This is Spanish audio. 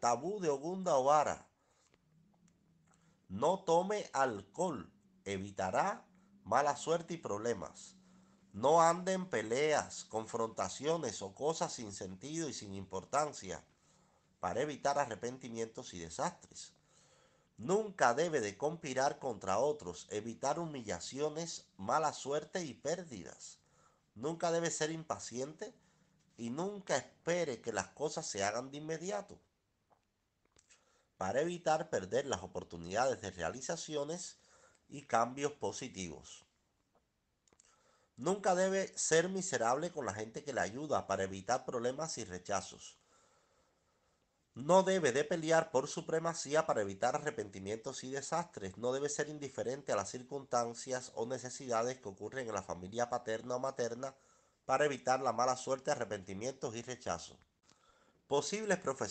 tabú de Ogunda Ovara. No tome alcohol, evitará mala suerte y problemas. No ande en peleas, confrontaciones o cosas sin sentido y sin importancia para evitar arrepentimientos y desastres. Nunca debe de conspirar contra otros, evitar humillaciones, mala suerte y pérdidas. Nunca debe ser impaciente y nunca espere que las cosas se hagan de inmediato para evitar perder las oportunidades de realizaciones y cambios positivos. Nunca debe ser miserable con la gente que le ayuda para evitar problemas y rechazos. No debe de pelear por supremacía para evitar arrepentimientos y desastres. No debe ser indiferente a las circunstancias o necesidades que ocurren en la familia paterna o materna para evitar la mala suerte, arrepentimientos y rechazos. Posibles profesiones